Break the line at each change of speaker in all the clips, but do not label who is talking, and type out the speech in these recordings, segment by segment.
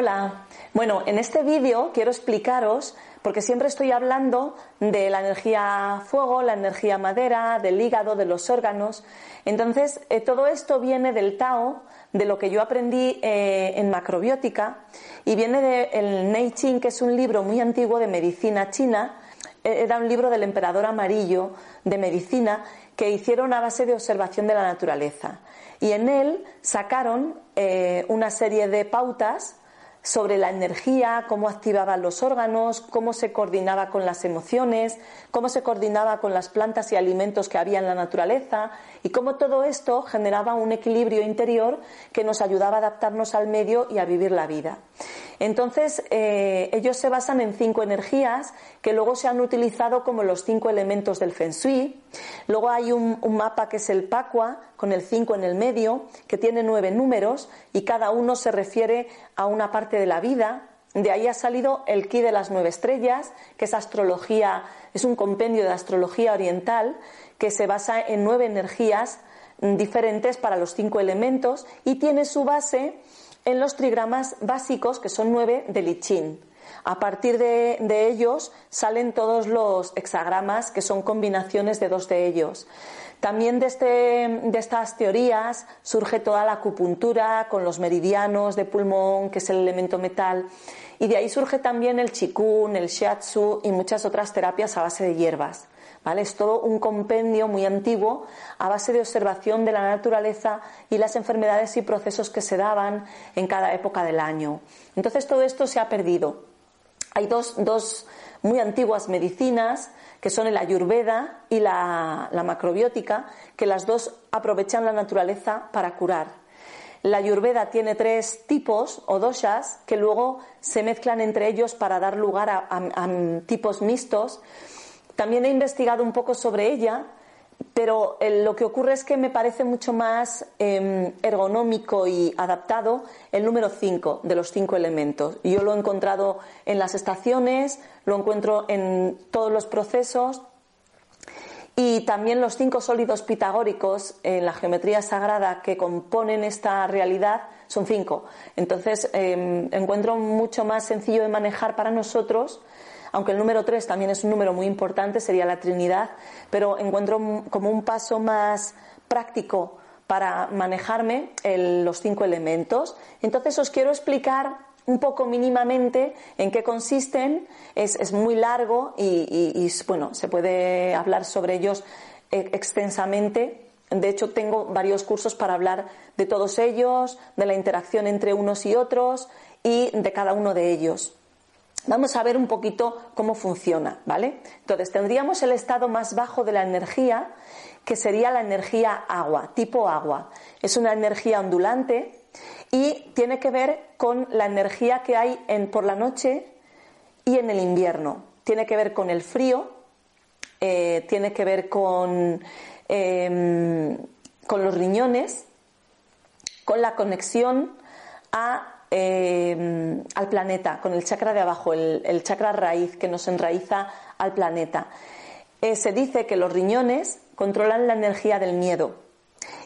Hola, bueno, en este vídeo quiero explicaros, porque siempre estoy hablando de la energía fuego, la energía madera, del hígado, de los órganos. Entonces, eh, todo esto viene del Tao, de lo que yo aprendí eh, en macrobiótica, y viene del Nei Ching, que es un libro muy antiguo de medicina china. Eh, era un libro del emperador amarillo de medicina que hicieron a base de observación de la naturaleza. Y en él sacaron una serie de pautas sobre la energía, cómo activaba los órganos, cómo se coordinaba con las emociones, cómo se coordinaba con las plantas y alimentos que había en la naturaleza y cómo todo esto generaba un equilibrio interior que nos ayudaba a adaptarnos al medio y a vivir la vida. Entonces, eh, ellos se basan en cinco energías que luego se han utilizado como los cinco elementos del Feng Shui. Luego hay un, mapa que es el Pacua, con el cinco en el medio, que tiene nueve números y cada uno se refiere a una parte de la vida. De ahí ha salido el Ki de las nueve estrellas, que es astrología, es un compendio de astrología oriental que se basa en nueve energías diferentes para los cinco elementos y tiene su base en los trigramas básicos, que son nueve de Lichín. A partir de, ellos salen todos los hexagramas, que son combinaciones de dos de ellos. También de, este, de, estas teorías surge toda la acupuntura con los meridianos de pulmón, que es el elemento metal, y de ahí surge también el chikun, el shiatsu y muchas otras terapias a base de hierbas. Es todo un compendio muy antiguo a base de observación de la naturaleza y las enfermedades y procesos que se daban en cada época del año. Entonces todo esto se ha perdido. Hay dos, dos muy antiguas medicinas que son el ayurveda y la, la macrobiótica, que las dos aprovechan la naturaleza para curar. La ayurveda tiene tres tipos o doshas que luego se mezclan entre ellos para dar lugar a tipos mixtos también he investigado un poco sobre ella, pero eh, lo que ocurre es que me parece mucho más em, ergonómico y adaptado el número 5 de los cinco elementos. Yo lo he encontrado en las estaciones, lo encuentro en todos los procesos y también los cinco sólidos pitagóricos en la geometría sagrada que componen esta realidad son cinco. Entonces em, encuentro mucho más sencillo de manejar para nosotros aunque el número 3 también es un número muy importante, sería la Trinidad, pero encuentro como un paso más práctico para manejarme los cinco elementos. Entonces os quiero explicar un poco mínimamente en qué consisten. Es, muy largo y, bueno, se puede hablar sobre ellos eh, extensamente. De hecho, tengo varios cursos para hablar de todos ellos, de la interacción entre unos y otros y de cada uno de ellos. Vamos a ver un poquito cómo funciona, ¿vale? Entonces, tendríamos el estado más bajo de la energía, que sería la energía agua, tipo agua. Es una energía ondulante y tiene que ver con la energía que hay en, por la noche y en el invierno. Tiene que ver con el frío, eh, tiene que ver con, em, con los riñones, con la conexión a Em, al planeta, con el chakra de abajo, el, chakra raíz que nos enraiza al planeta. Eh, se dice que los riñones controlan la energía del miedo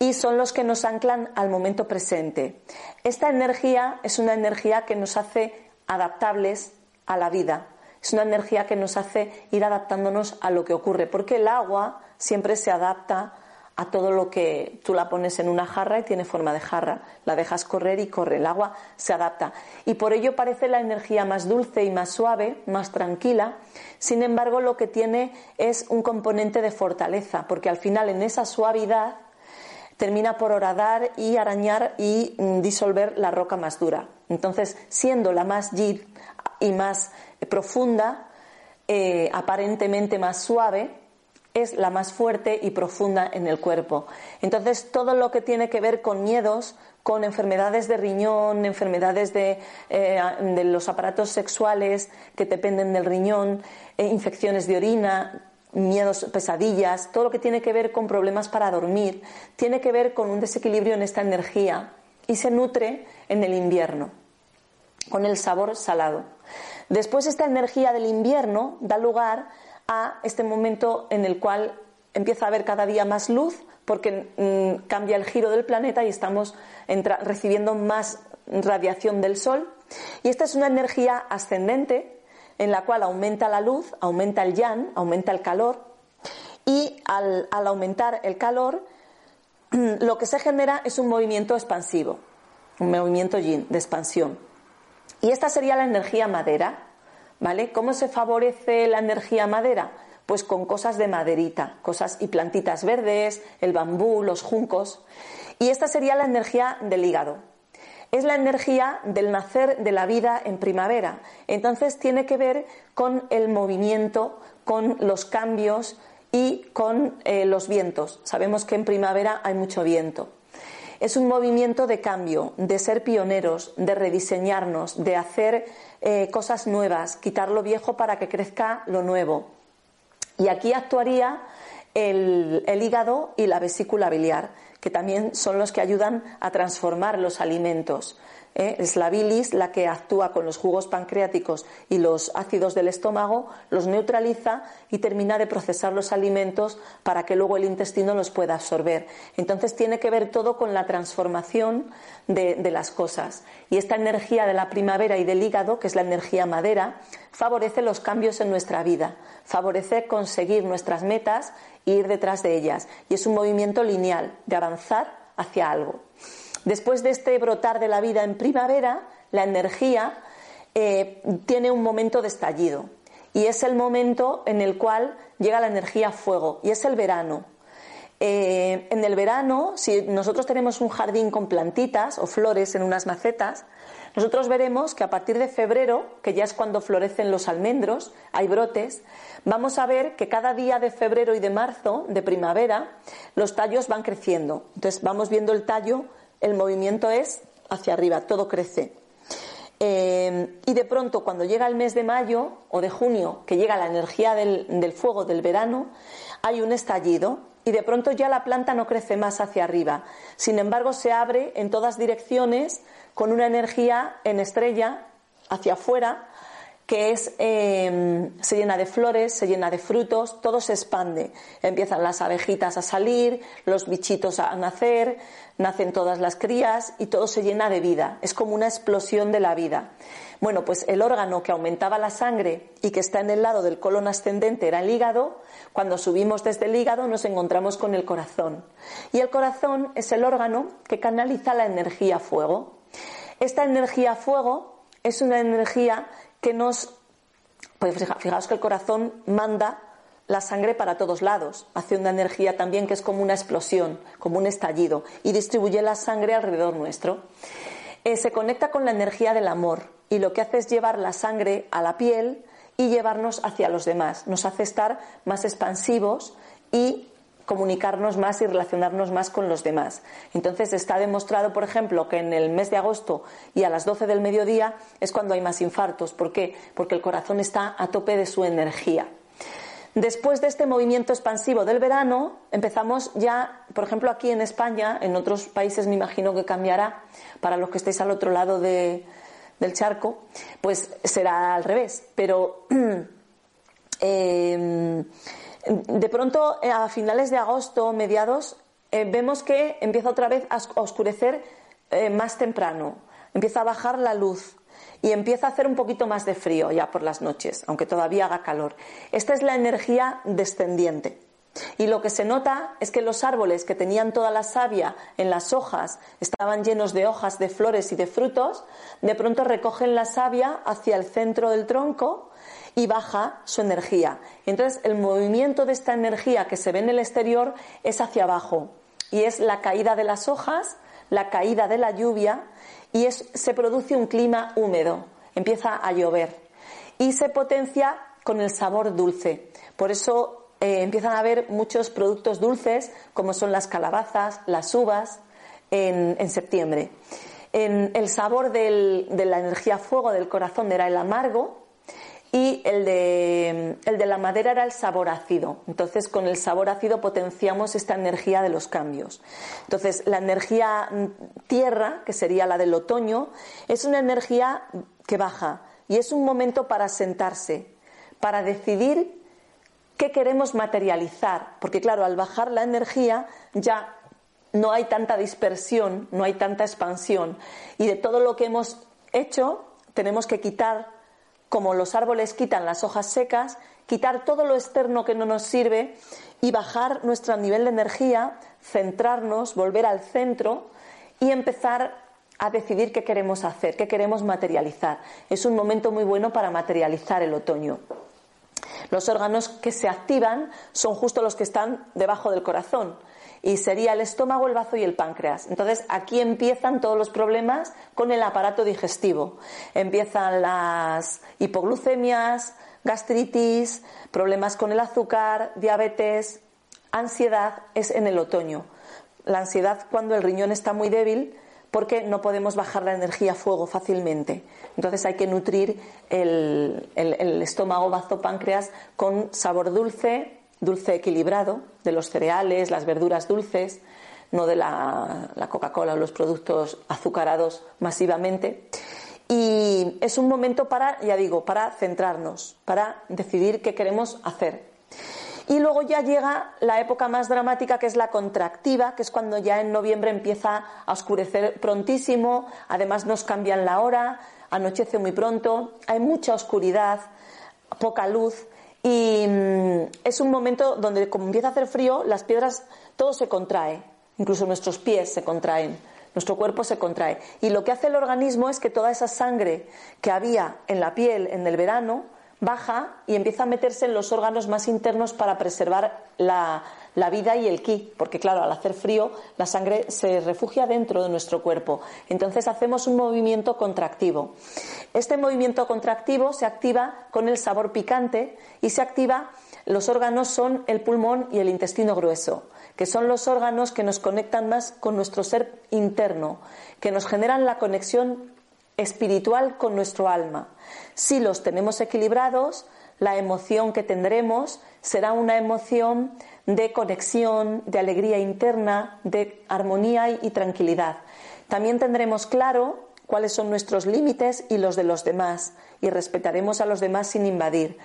y son los que nos anclan al momento presente. Esta energía es una energía que nos hace adaptables a la vida. Es una energía que nos hace ir adaptándonos a lo que ocurre, porque el agua siempre se adapta a todo lo que tú la pones en una jarra y tiene forma de jarra. La dejas correr y corre. El agua se adapta. Y por ello parece la energía más dulce y más suave, más tranquila. Sin embargo, lo que tiene es un componente de fortaleza, porque al final en esa suavidad termina por horadar y arañar y mm, disolver la roca más dura. Entonces, siendo la más yid y más profunda, eh, aparentemente más suave, es la más fuerte y profunda en el cuerpo. Entonces, todo lo que tiene que ver con miedos, con enfermedades de riñón, enfermedades de, eh, los aparatos sexuales que dependen del riñón, eh, infecciones de orina, miedos, pesadillas, todo lo que tiene que ver con problemas para dormir, tiene que ver con un desequilibrio en esta energía y se nutre en el invierno, con el sabor salado. Después esta energía del invierno da lugar a este momento en el cual empieza a haber cada día más luz porque mm, cambia el giro del planeta y estamos recibiendo más radiación del Sol. Y esta es una energía ascendente en la cual aumenta la luz, aumenta el yang, aumenta el calor. Y al, aumentar el calor lo que se genera es un movimiento expansivo, un movimiento yin de expansión. Y esta sería la energía madera, ¿vale? ¿Cómo se favorece la energía madera? Pues con cosas de maderita, cosas y plantitas verdes, el bambú, los juncos. Y esta sería la energía del hígado. Es la energía del nacer de la vida en primavera. Entonces tiene que ver con el movimiento, con los cambios y con eh, los vientos. Sabemos que en primavera hay mucho viento. Es un movimiento de cambio, de ser pioneros, de rediseñarnos, de hacer eh, cosas nuevas, quitar lo viejo para que crezca lo nuevo. Y aquí actuaría el, hígado y la vesícula biliar, que también son los que ayudan a transformar los alimentos. ¿Eh? Es la bilis la que actúa con los jugos pancreáticos y los ácidos del estómago, los neutraliza y termina de procesar los alimentos para que luego el intestino los pueda absorber. Entonces tiene que ver todo con la transformación de, de las cosas. Y esta energía de la primavera y del hígado, que es la energía madera, favorece los cambios en nuestra vida, favorece conseguir nuestras metas e ir detrás de ellas. Y es un movimiento lineal de avanzar hacia algo. Después de este brotar de la vida en primavera, la energía eh, tiene un momento de estallido. Y es el momento en el cual llega la energía fuego, y es el verano. Eh, en el verano, si nosotros tenemos un jardín con plantitas o flores en unas macetas, nosotros veremos que a partir de febrero, que ya es cuando florecen los almendros, hay brotes, vamos a ver que cada día de febrero y de marzo, de primavera, los tallos van creciendo. Entonces vamos viendo el tallo, el movimiento es hacia arriba, todo crece. Eh, y de pronto, cuando llega el mes de mayo o de junio, que llega la energía del fuego del verano, hay un estallido y de pronto ya la planta no crece más hacia arriba. Sin embargo, se abre en todas direcciones con una energía en estrella hacia afuera que es, em, se llena de flores, se llena de frutos, todo se expande. Empiezan las abejitas a salir, los bichitos a nacer, nacen todas las crías y todo se llena de vida. Es como una explosión de la vida. Bueno, pues el órgano que aumentaba la sangre y que está en el lado del colon ascendente era el hígado. Cuando subimos desde el hígado nos encontramos con el corazón. Y el corazón es el órgano que canaliza la energía fuego. Esta energía fuego es una energía que nos... Pues fijaos que el corazón manda la sangre para todos lados, hace una energía también que es como una explosión, como un estallido, y distribuye la sangre alrededor nuestro. Eh, se conecta con la energía del amor y lo que hace es llevar la sangre a la piel y llevarnos hacia los demás. Nos hace estar más expansivos y comunicarnos más y relacionarnos más con los demás. Entonces está demostrado, por ejemplo, que en el mes de agosto y a las 12 del mediodía es cuando hay más infartos. ¿Por qué? Porque el corazón está a tope de su energía. Después de este movimiento expansivo del verano, empezamos ya, por ejemplo, aquí en España, en otros países me imagino que cambiará, para los que estéis al otro lado del charco, pues será al revés. Pero eh, de pronto, eh, a finales de agosto, mediados, eh, vemos que empieza otra vez a oscurecer eh, más temprano, empieza a bajar la luz y empieza a hacer un poquito más de frío ya por las noches, aunque todavía haga calor. Esta es la energía descendiente. Y lo que se nota es que los árboles que tenían toda la savia en las hojas, estaban llenos de hojas, de flores y de frutos, de pronto recogen la savia hacia el centro del tronco y baja su energía. Entonces el movimiento de esta energía que se ve en el exterior es hacia abajo y es la caída de las hojas, la caída de la lluvia y se produce un clima húmedo, empieza a llover y se potencia con el sabor dulce. Por eso eh, empiezan a haber muchos productos dulces como son las calabazas, las uvas en, septiembre. En el sabor de la energía fuego del corazón era el amargo y el de, el de la madera era el sabor ácido. Entonces, con el sabor ácido potenciamos esta energía de los cambios. Entonces, la energía tierra, que sería la del otoño, es una energía que baja y es un momento para sentarse, para decidir qué queremos materializar. Porque, claro, al bajar la energía ya no hay tanta dispersión, no hay tanta expansión. Y de todo lo que hemos hecho, tenemos que quitar, como los árboles quitan las hojas secas, quitar todo lo externo que no nos sirve y bajar nuestro nivel de energía, centrarnos, volver al centro y empezar a decidir qué queremos hacer, qué queremos materializar. Es un momento muy bueno para materializar el otoño. Los órganos que se activan son justo los que están debajo del corazón y sería el estómago, el bazo y el páncreas. Entonces aquí empiezan todos los problemas con el aparato digestivo. Empiezan las hipoglucemias, gastritis, problemas con el azúcar, diabetes, ansiedad es en el otoño. La ansiedad cuando el riñón está muy débil porque no podemos bajar la energía a fuego fácilmente. Entonces hay que nutrir el, estómago, bazo, páncreas con sabor dulce, dulce equilibrado, de los cereales, las verduras dulces, no de la, la Coca-Cola o los productos azucarados masivamente. Y es un momento para, ya digo, para centrarnos, para decidir qué queremos hacer. Y luego ya llega la época más dramática, que es la contractiva, que es cuando ya en noviembre empieza a oscurecer prontísimo, además nos cambian la hora, anochece muy pronto, hay mucha oscuridad, poca luz, y mm, es un momento donde como empieza a hacer frío, las piedras, todo se contrae, incluso nuestros pies se contraen, nuestro cuerpo se contrae. Y lo que hace el organismo es que toda esa sangre que había en la piel en el verano, baja y empieza a meterse en los órganos más internos para preservar la, vida y el ki, porque claro, al hacer frío la sangre se refugia dentro de nuestro cuerpo. Entonces hacemos un movimiento contractivo. Este movimiento contractivo se activa con el sabor picante y se activa, los órganos son el pulmón y el intestino grueso, que son los órganos que nos conectan más con nuestro ser interno, que nos generan la conexión espiritual con nuestro alma. Si los tenemos equilibrados, la emoción que tendremos será una emoción de conexión, de alegría interna, de armonía y tranquilidad. También tendremos claro cuáles son nuestros límites y los de los demás y respetaremos a los demás sin invadir.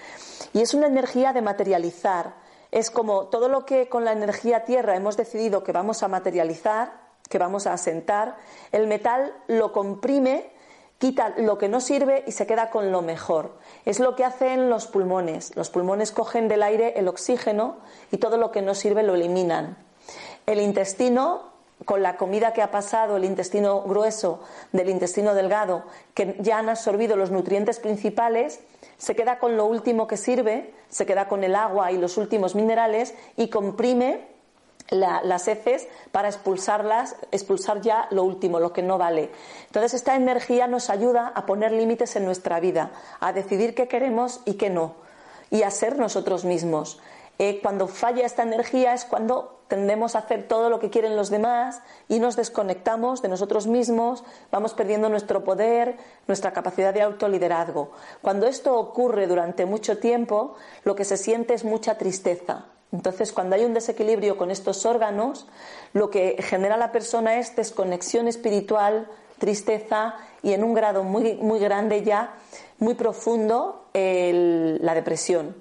Y es una energía de materializar. Es como todo lo que con la energía tierra hemos decidido que vamos a materializar, que vamos a asentar, el metal lo comprime quita lo que no sirve y se queda con lo mejor. Es lo que hacen los pulmones. Los pulmones cogen del aire el oxígeno y todo lo que no sirve lo eliminan. El intestino, con la comida que ha pasado, el intestino grueso del intestino delgado, que ya han absorbido los nutrientes principales, se queda con lo último que sirve, se queda con el agua y los últimos minerales y comprime las heces para expulsarlas, expulsar ya lo último, lo que no vale. Entonces esta energía nos ayuda a poner límites en nuestra vida, a decidir qué queremos y qué no, y a ser nosotros mismos. Eh, cuando falla esta energía es cuando tendemos a hacer todo lo que quieren los demás y nos desconectamos de nosotros mismos, vamos perdiendo nuestro poder, nuestra capacidad de autoliderazgo. Cuando esto ocurre durante mucho tiempo, lo que se siente es mucha tristeza, entonces, cuando hay un desequilibrio con estos órganos, lo que genera la persona es desconexión espiritual, tristeza y en un grado muy, muy grande ya, muy profundo, la depresión.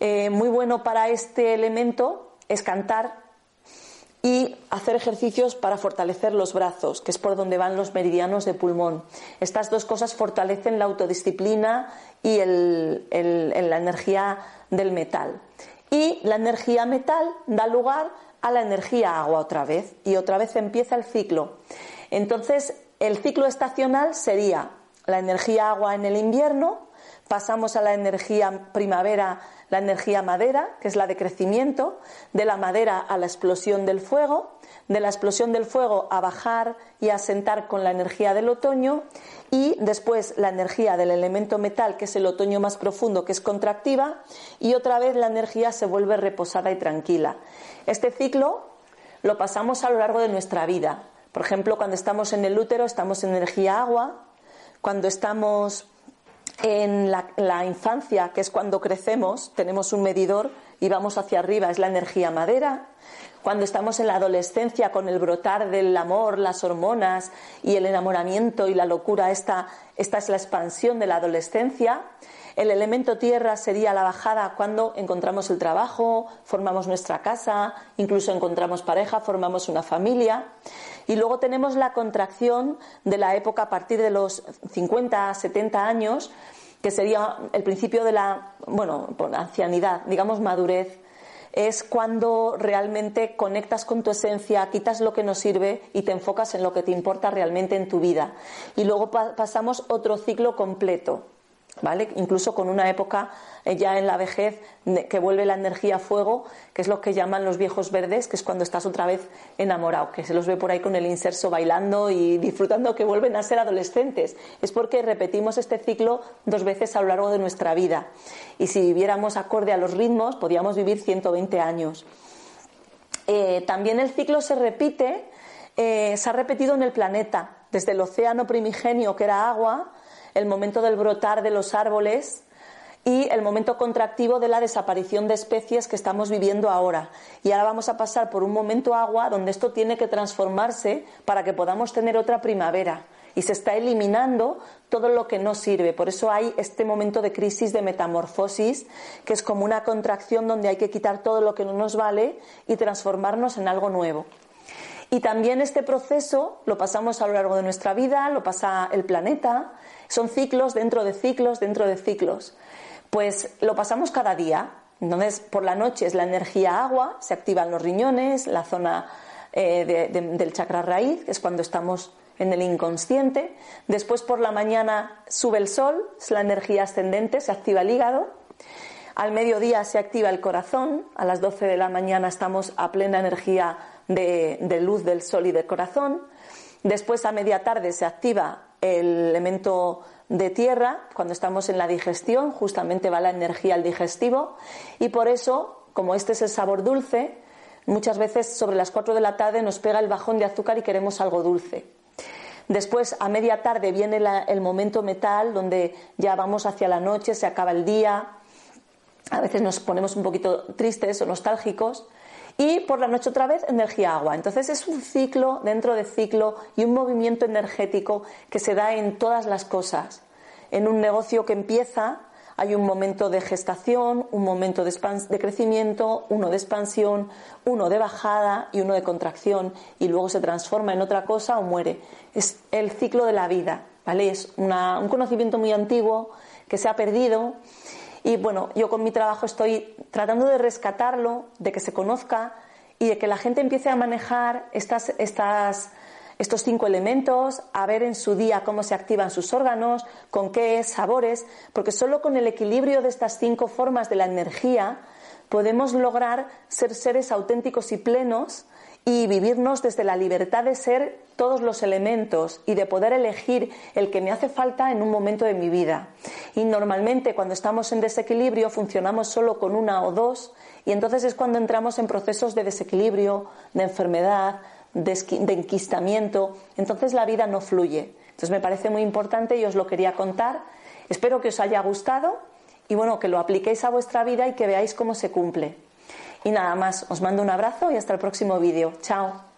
Eh, muy bueno para este elemento es cantar y hacer ejercicios para fortalecer los brazos, que es por donde van los meridianos de pulmón. Estas dos cosas fortalecen la autodisciplina y la energía del metal y la energía metal da lugar a la energía agua otra vez y otra vez empieza el ciclo. Entonces, el ciclo estacional sería la energía agua en el invierno, pasamos a la energía primavera, la energía madera, que es la de crecimiento, de la madera a la explosión del fuego, de la explosión del fuego a bajar y a sentar con la energía del otoño y después la energía del elemento metal, que es el otoño más profundo, que es contractiva, y otra vez la energía se vuelve reposada y tranquila. Este ciclo lo pasamos a lo largo de nuestra vida. Por ejemplo, cuando estamos en el útero estamos en energía agua, cuando estamos en la, infancia, que es cuando crecemos, tenemos un medidor y vamos hacia arriba, es la energía madera. Cuando estamos en la adolescencia con el brotar del amor, las hormonas y el enamoramiento y la locura, esta es la expansión de la adolescencia. El elemento tierra sería la bajada cuando encontramos el trabajo, formamos nuestra casa, incluso encontramos pareja, formamos una familia. Y luego tenemos la contracción de la época a partir de los 50, 70 años, que sería el principio de la, bueno, ancianidad, digamos madurez, es cuando realmente conectas con tu esencia, quitas lo que no sirve y te enfocas en lo que te importa realmente en tu vida. Y luego pasamos otro ciclo completo, ¿vale? Incluso con una época eh, ya en la vejez que vuelve la energía a fuego, que es lo que llaman los viejos verdes, que es cuando estás otra vez enamorado, que se los ve por ahí con el inserso bailando y disfrutando que vuelven a ser adolescentes. Es porque repetimos este ciclo dos veces a lo largo de nuestra vida. Y si viviéramos acorde a los ritmos, podríamos vivir 120 años. Eh, también el ciclo se repite, eh, se ha repetido en el planeta, desde el océano primigenio, que era agua, el momento del brotar de los árboles y el momento contractivo de la desaparición de especies que estamos viviendo ahora. Y ahora vamos a pasar por un momento agua donde esto tiene que transformarse para que podamos tener otra primavera. Y se está eliminando todo lo que no sirve. Por eso hay este momento de crisis de metamorfosis, que es como una contracción donde hay que quitar todo lo que no nos vale y transformarnos en algo nuevo. Y también este proceso lo pasamos a lo largo de nuestra vida, lo pasa el planeta, son ciclos dentro de ciclos dentro de ciclos. Pues lo pasamos cada día. Entonces, por la noche es la energía agua, se activan los riñones, la zona eh, del chakra raíz, que es cuando estamos en el inconsciente. Después, por la mañana, sube el sol, es la energía ascendente, se activa el hígado. Al mediodía se activa el corazón, a las 12 de la mañana estamos a plena energía de, luz del sol y del corazón. Después, a media tarde, se activa el elemento de tierra, cuando estamos en la digestión, justamente va la energía al digestivo y por eso, como este es el sabor dulce, muchas veces sobre las 4 de la tarde nos pega el bajón de azúcar y queremos algo dulce. Después, a media tarde, viene el momento metal, donde ya vamos hacia la noche, se acaba el día, a veces nos ponemos un poquito tristes o nostálgicos, y por la noche otra vez energía agua. Entonces es un ciclo dentro de ciclo y un movimiento energético que se da en todas las cosas. En un negocio que empieza hay un momento de gestación, un momento de, crecimiento, uno de expansión, uno de bajada y uno de contracción y luego se transforma en otra cosa o muere. Es el ciclo de la vida, ¿vale? Es un conocimiento muy antiguo que se ha perdido y bueno, yo con mi trabajo estoy tratando de rescatarlo, de que se conozca y de que la gente empiece a manejar estas, estas, estos cinco elementos, a ver en su día cómo se activan sus órganos, con qué sabores, porque solo con el equilibrio de estas cinco formas de la energía podemos lograr ser seres auténticos y plenos y vivirnos desde la libertad de ser todos los elementos y de poder elegir el que me hace falta en un momento de mi vida. Y normalmente cuando estamos en desequilibrio funcionamos solo con una o dos y entonces es cuando entramos en procesos de desequilibrio, de enfermedad, de enquistamiento. Entonces la vida no fluye. Entonces me parece muy importante y os lo quería contar. Espero que os haya gustado y bueno, que lo apliquéis a vuestra vida y que veáis cómo se cumple. Y nada más, os mando un abrazo y hasta el próximo vídeo. Chao.